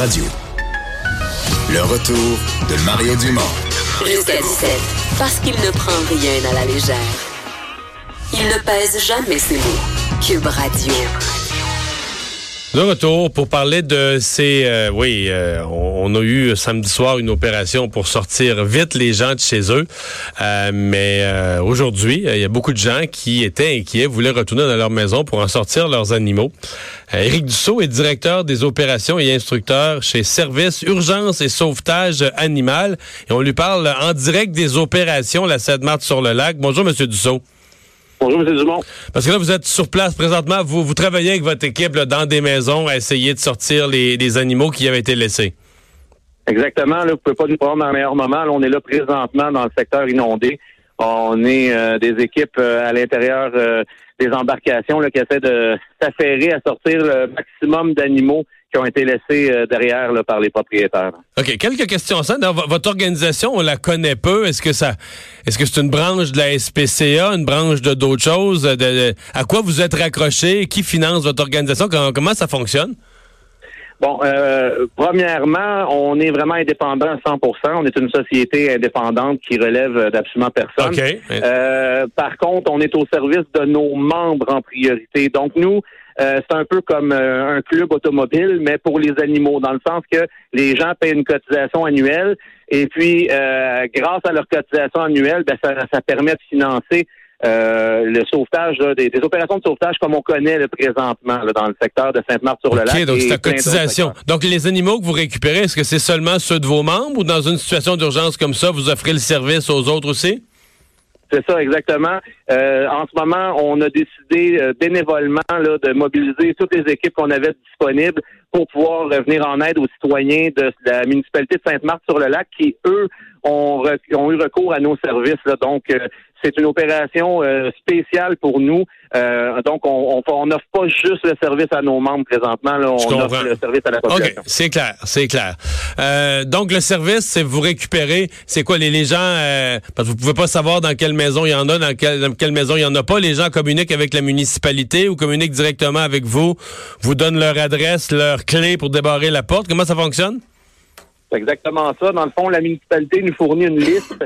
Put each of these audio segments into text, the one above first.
Radio. Le retour de Mario Dumont. Jusqu'à 17, parce qu'il ne prend rien à la légère. Il ne pèse jamais ses mots. Cube Radio. De retour pour parler de ces... euh, oui, euh, on, a eu samedi soir une opération pour sortir vite les gens de chez eux. Euh, mais euh, aujourd'hui, il y a beaucoup de gens qui étaient inquiets, voulaient retourner dans leur maison pour en sortir leurs animaux. Euh, Éric Dussault est directeur des opérations et instructeur chez Service Urgence et Sauvetage Animal. Et on lui parle en direct des opérations la 7 mars sur le lac. Bonjour, Monsieur Dussault. Bonjour, M. Dumont. Parce que là, vous êtes sur place présentement, vous, vous travaillez avec votre équipe là, dans des maisons à essayer de sortir les, les animaux qui avaient été laissés. Exactement. Là, vous pouvez pas nous prendre dans le meilleur moment. Là, on est là présentement dans le secteur inondé. On est euh, des équipes euh, à l'intérieur euh, des embarcations là, qui essaient de s'affairer à sortir le maximum d'animaux qui ont été laissés euh, derrière là, par les propriétaires. OK. Quelques questions. Ça, dans vo- votre organisation, on la connaît peu. Est-ce que ça, est-ce que c'est une branche de la SPCA, une branche de d'autres choses? De- de- à quoi vous êtes raccroché? Qui finance votre organisation? Comment, comment ça fonctionne? Bon, euh, premièrement, on est vraiment indépendant à 100% On est une société indépendante qui relève d'absolument personne. OK. Euh, par contre, on est au service de nos membres en priorité. Donc, nous, euh, c'est un peu comme euh, un club automobile, mais pour les animaux, dans le sens que les gens paient une cotisation annuelle et puis, euh, grâce à leur cotisation annuelle, ben, ça, ça permet de financer euh, le sauvetage, là, des, des opérations de sauvetage comme on connaît là, présentement là, dans le secteur de Sainte-Marthe-sur-le-Lac. OK, donc c'est la cotisation. Donc, les animaux que vous récupérez, est-ce que c'est seulement ceux de vos membres ou dans une situation d'urgence comme ça, vous offrez le service aux autres aussi? C'est ça, exactement. Euh, en ce moment, on a décidé euh, bénévolement là, de mobiliser toutes les équipes qu'on avait disponibles pour pouvoir euh, venir en aide aux citoyens de la municipalité de Sainte-Marthe-sur-le-Lac qui, eux, ont, ont eu recours à nos services. là. Donc, euh, c'est une opération euh, spéciale pour nous. Euh, donc, on on- on n'offre pas juste le service à nos membres présentement. Là, on offre le service à la population. c'est clair, c'est clair. Euh, donc, le service, c'est vous récupérez, c'est quoi, les, les gens, euh, parce que vous pouvez pas savoir dans quelle maison il y en a, dans quelle, dans quelle maison il y en a pas. Les gens communiquent avec la municipalité ou communiquent directement avec vous, vous donnent leur adresse, leur clé pour débarrer la porte. Comment ça fonctionne? C'est exactement ça. Dans le fond, la municipalité nous fournit une liste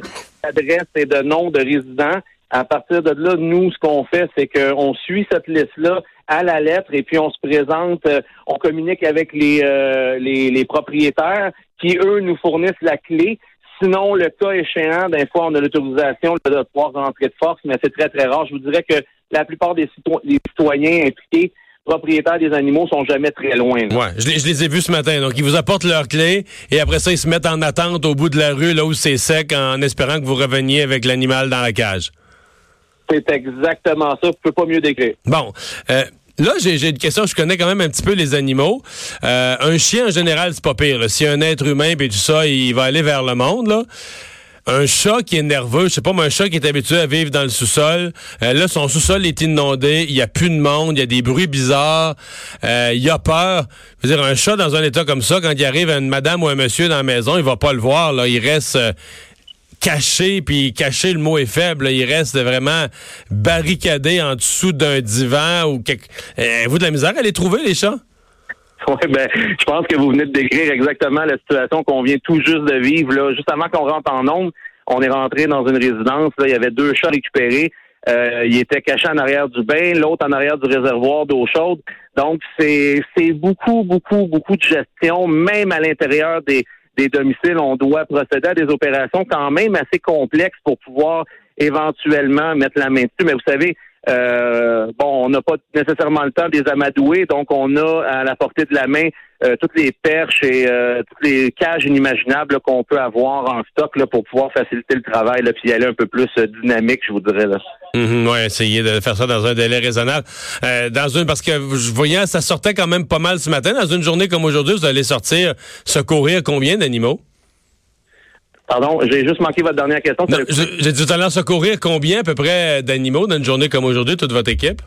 d'adresses et de noms de résidents. À partir de là, nous, ce qu'on fait, c'est qu'on suit cette liste-là à la lettre et puis on se présente, euh, on communique avec les, euh, les, les propriétaires qui, eux, nous fournissent la clé. Sinon, le cas échéant, des fois, on a l'autorisation de pouvoir rentrer de force, mais c'est très, très rare. Je vous dirais que la plupart des citoyens impliqués, propriétaires des animaux, sont jamais très loin. là. Ouais, je les, je les ai vus ce matin. Donc, ils vous apportent leur clé et après ça, ils se mettent en attente au bout de la rue, là où c'est sec, en espérant que vous reveniez avec l'animal dans la cage. C'est exactement ça. Vous pouvez pas mieux décrire. Bon. euh, Là, j'ai j'ai une question. Je connais quand même un petit peu les animaux. Euh, un chien, en général, c'est pas pire. là. Si un être humain et tout ça, il va aller vers le monde. Là. Un chat qui est nerveux, je sais pas, mais un chat qui est habitué à vivre dans le sous-sol. euh, là, son sous-sol est inondé. Il y a plus de monde. Il y a des bruits bizarres. euh, il a peur. Je veux dire, un chat dans un état comme ça, quand il arrive une madame ou un monsieur dans la maison, il va pas le voir. Là, il reste. euh, caché, puis caché, le mot est faible, là. il reste vraiment barricadé en dessous d'un divan ou quelque... Euh, vous de la misère à les trouver, les chats? Oui, ben, je pense que vous venez de décrire exactement la situation qu'on vient tout juste de vivre. Là. Juste avant qu'on rentre en onde, on est rentré dans une résidence. Là, il y avait deux chats récupérés. Euh, ils étaient cachés en arrière du bain, l'autre en arrière du réservoir d'eau chaude. Donc, c'est beaucoup, beaucoup, beaucoup de gestion, même à l'intérieur des, des domiciles. On doit procéder à des opérations quand même assez complexes pour pouvoir éventuellement mettre la main dessus. Mais vous savez, euh, bon, on n'a pas nécessairement le temps de les amadouer, donc on a à la portée de la main euh, toutes les perches et euh, toutes les cages inimaginables qu'on peut avoir en stock là, pour pouvoir faciliter le travail là, puis aller un peu plus euh, dynamique, je vous dirais. Là. Mhm, ouais, essayer de faire ça dans un délai raisonnable. Euh, dans une parce que je voyais ça sortait quand même pas mal ce matin. Dans une journée comme aujourd'hui, vous allez sortir secourir combien d'animaux? Pardon, j'ai juste manqué votre dernière question. Non, J'ai dit tout à l'heure secourir combien à peu près d'animaux dans une journée comme aujourd'hui, toute votre équipe?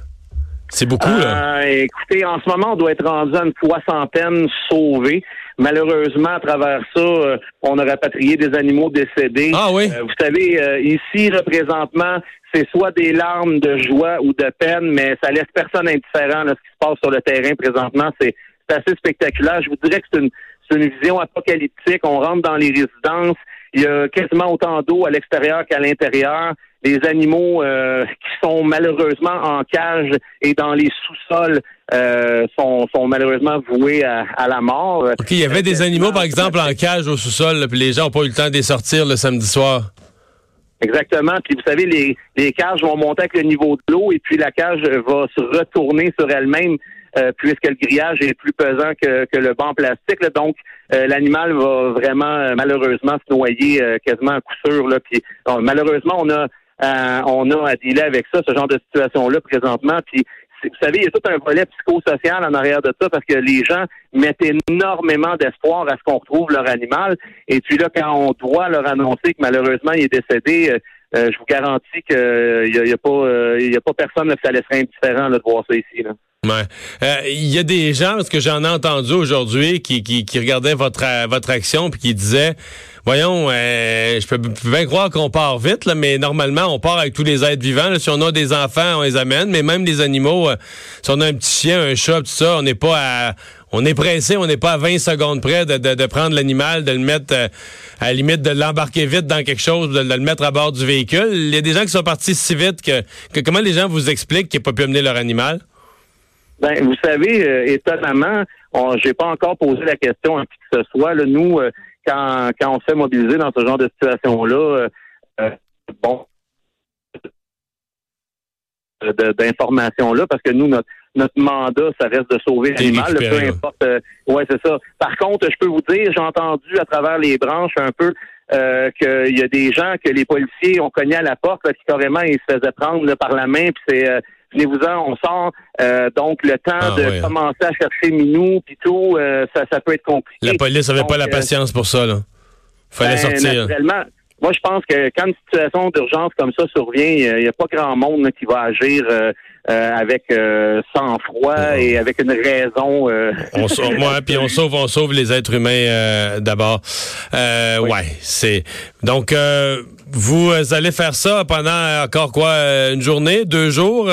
C'est beaucoup, là. Euh, écoutez, en ce moment, on doit être rendu à une soixantaine sauvés. Malheureusement, à travers ça, euh, on a rapatrié des animaux décédés. Ah oui? Euh, vous savez, euh, ici, représentement, c'est soit des larmes de joie ou de peine, mais ça laisse personne indifférent. Là, ce qui se passe sur le terrain présentement, c'est assez spectaculaire. Je vous dirais que c'est une, c'est une vision apocalyptique. On rentre dans les résidences. Il y a quasiment autant d'eau à l'extérieur qu'à l'intérieur. Les animaux euh, qui sont malheureusement en cage et dans les sous-sols euh, sont, sont malheureusement voués à, la mort. OK, il y avait des animaux, par exemple, en cage au sous-sol, puis les gens n'ont pas eu le temps de les sortir le samedi soir. Exactement. Puis vous savez, les, les cages vont monter avec le niveau de l'eau et puis la cage va se retourner sur elle-même euh, puisque le grillage est plus pesant que, que le banc plastique. Donc, euh, l'animal va vraiment euh, malheureusement se noyer quasiment à coup sûr. Là. Puis, malheureusement, on a on a à dealer avec ça, ce genre de situation-là présentement. Puis, vous savez, il y a tout un volet psychosocial en arrière de ça parce que les gens mettent énormément d'espoir à ce qu'on retrouve leur animal. Et puis là, quand on doit leur annoncer que malheureusement il est décédé, je vous garantis qu'il n'y a, a, pas, il y a pas personne qui ça laisserait indifférent de voir ça ici. Là. Ouais. Euh, il y a des gens, parce que j'en ai entendu aujourd'hui, qui, qui, qui, regardaient votre, votre action puis qui disaient Voyons, euh, je peux bien croire qu'on part vite, là, mais normalement, on part avec tous les êtres vivants. Si on a des enfants, on les amène, mais même les animaux, euh, si on a un petit chien, un chat, tout ça, on n'est pas à. On est pressé, on n'est pas à 20 secondes près de, de, prendre l'animal, de le mettre à la limite de l'embarquer vite dans quelque chose, de, le mettre à bord du véhicule. Il y a des gens qui sont partis si vite que, que comment les gens vous expliquent qu'ils n'ont pas pu amener leur animal? Ben, vous savez, euh, étonnamment, j'ai pas encore posé la question à qui que ce soit. Là, nous, euh, quand, quand on se fait mobiliser dans ce genre de situation-là, euh, bon, d'informations-là, parce que nous, notre, notre mandat, ça reste de sauver l'animal, peu importe. ouais, c'est ça. Par contre, je peux vous dire, j'ai entendu à travers les branches un peu euh, qu'il y a des gens que les policiers ont cogné à la porte, là, qui carrément ils se faisaient prendre par la main, puis c'est venez-vous-en, on sort. Euh, donc, le temps ah, de commencer à chercher Minou, puis tout, euh, ça, ça peut être compliqué. La police n'avait pas la euh, patience pour ça, là. Fallait ben, sortir. Naturellement, moi, je pense que quand une situation d'urgence comme ça survient, il n'y a pas grand monde qui va agir avec sang-froid et avec une raison. on sauve, puis on sauve, on sauve les êtres humains d'abord. Oui. Ouais, c'est donc vous allez faire ça pendant encore quoi, une journée, deux jours?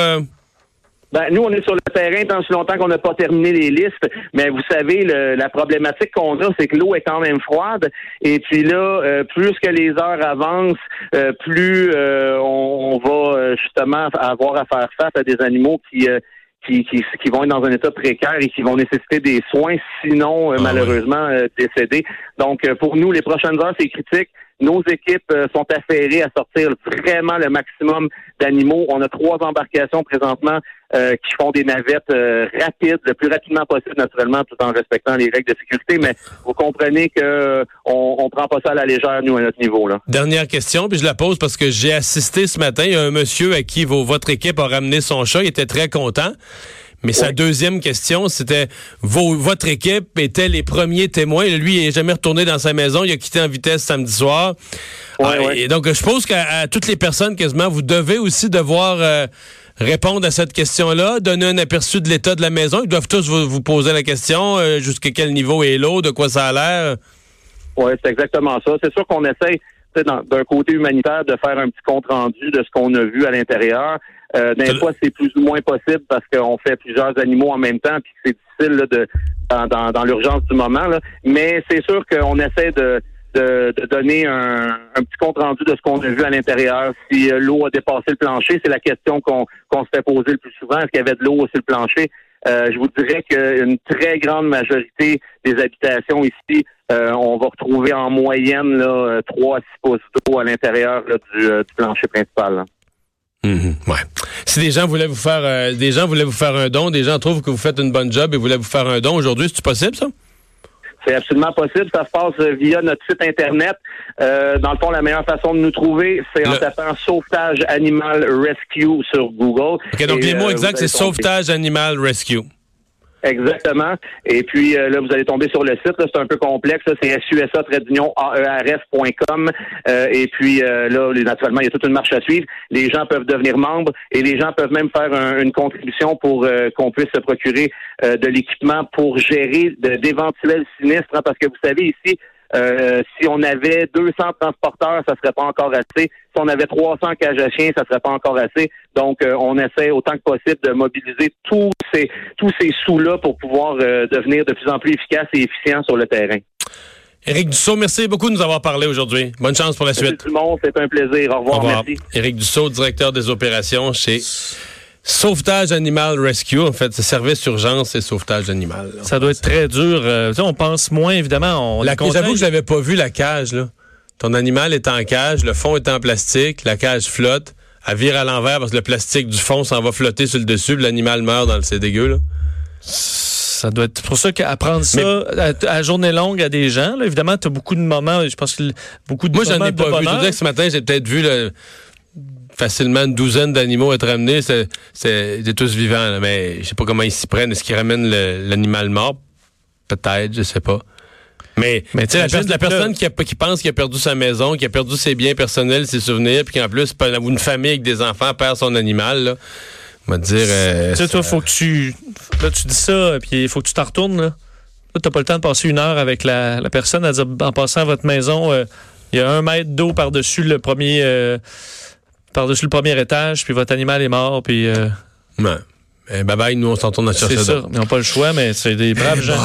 Ben, nous, on est sur le terrain tant si longtemps qu'on n'a pas terminé les listes. Mais vous savez, la problématique qu'on a, c'est que l'eau est quand même froide. Et puis là, euh, plus que les heures avancent, euh, plus euh, on, va justement avoir à faire face à des animaux qui qui, qui, qui, vont être dans un état précaire et qui vont nécessiter des soins, sinon ah malheureusement décédés. Donc pour nous, les prochaines heures, c'est critique. Nos équipes euh, sont affairées à sortir vraiment le maximum d'animaux. On a trois embarcations présentement euh, qui font des navettes euh, rapides, le plus rapidement possible, naturellement, tout en respectant les règles de sécurité. Mais vous comprenez que on, on prend pas ça à la légère, nous, à notre niveau. là. Dernière question, puis je la pose parce que j'ai assisté ce matin. A un monsieur à qui votre équipe a ramené son chat. Il était très content. Mais sa deuxième question, c'était votre équipe était les premiers témoins. Lui, il n'est jamais retourné dans sa maison. Il a quitté en vitesse samedi soir. Ah, et donc, je pense qu'à toutes les personnes, quasiment, vous devez aussi devoir euh, répondre à cette question-là, donner un aperçu de l'état de la maison. Ils doivent tous vous, poser la question euh, jusqu'à quel niveau est l'eau, de quoi ça a l'air. Oui, c'est exactement ça. C'est sûr qu'on essaye d'un côté humanitaire de faire un petit compte rendu de ce qu'on a vu à l'intérieur. Euh, des fois, c'est plus ou moins possible parce qu'on fait plusieurs animaux en même temps, puis c'est difficile de, dans, dans, l'urgence du moment. Là. Mais c'est sûr qu'on essaie de, de, donner un, petit compte rendu de ce qu'on a vu à l'intérieur. Si euh, l'eau a dépassé le plancher, c'est la question qu'on qu'on se fait poser le plus souvent. Est-ce qu'il y avait de l'eau sur le plancher? Euh, je vous dirais qu'une très grande majorité des habitations ici, euh, on va retrouver en moyenne là, 3 à 6 pouces d'eau à l'intérieur du, du, plancher principal. Mhm, ouais. Si des gens voulaient vous faire euh, des gens voulaient vous faire un don, des gens trouvent que vous faites une bonne job et voulaient vous faire un don aujourd'hui, c'est possible ça? C'est absolument possible. Ça se passe euh, via notre site Internet. Euh, dans le fond, la meilleure façon de nous trouver, c'est en tapant Sauvetage Animal Rescue sur Google. OK, donc les mots exacts, c'est Sauvetage Animal Rescue. Exactement. Et puis euh, là, vous allez tomber sur le site. C'est un peu complexe. C'est susa-aers.com. Euh, et puis euh, là, naturellement, il y a toute une marche à suivre. Les gens peuvent devenir membres et les gens peuvent même faire une contribution pour qu'on puisse se procurer de l'équipement pour gérer d'éventuels sinistres. Hein, parce que vous savez, ici, Euh, si on avait 200 transporteurs, ça serait pas encore assez. Si on avait 300 cages à chiens, ça serait pas encore assez. Donc, euh, on essaie autant que possible de mobiliser tous ces tous ces sous-là pour pouvoir euh, devenir de plus en plus efficaces et efficients sur le terrain. Éric Dussault, merci beaucoup de nous avoir parlé aujourd'hui. Bonne chance pour la suite. Tout le monde, c'est un plaisir. Au revoir, Au revoir. merci. Éric Dussault, directeur des opérations chez Sauvetage Animal Rescue, en fait, c'est service urgence et sauvetage animal. Ça doit être très dur. Euh, on pense moins, évidemment. On la J'avoue que je pas vu la cage. Là. Ton animal est en cage, le fond est en plastique, la cage flotte, elle vire à l'envers parce que le plastique du fond s'en va flotter sur le dessus, l'animal meurt dans le... C'est dégueu, là. Ça doit être pour ça qu'apprendre ça à, journée longue à des gens, là, évidemment, tu as beaucoup de moments, je pense que beaucoup de Moi, j'en ai pas vu. Je veux que ce matin, j'ai peut-être vu le facilement une douzaine d'animaux être ramenés. C'est tous vivants, mais je sais pas comment ils s'y prennent. Est-ce qu'ils ramènent l'animal mort? Peut-être, je sais pas. Mais, mais tu sais, la, personne qui, qui pense qu'il a perdu sa maison, qui a perdu ses biens personnels, ses souvenirs, puis qu'en plus, une famille avec des enfants perd son animal, là, on va dire... Euh, tu sais, toi, faut que tu... Là, tu dis ça, puis il faut que tu t'en retournes, là. Là, t'as pas le temps de passer une heure avec la, personne à dire, en passant à votre maison, euh, il y a un mètre d'eau par-dessus le premier... Euh, par-dessus le premier étage, puis votre animal est mort, puis... Euh... Ouais. Eh, bye bye, nous on s'entend à chercher C'est ça, ils n'ont pas le choix, mais c'est des braves gens.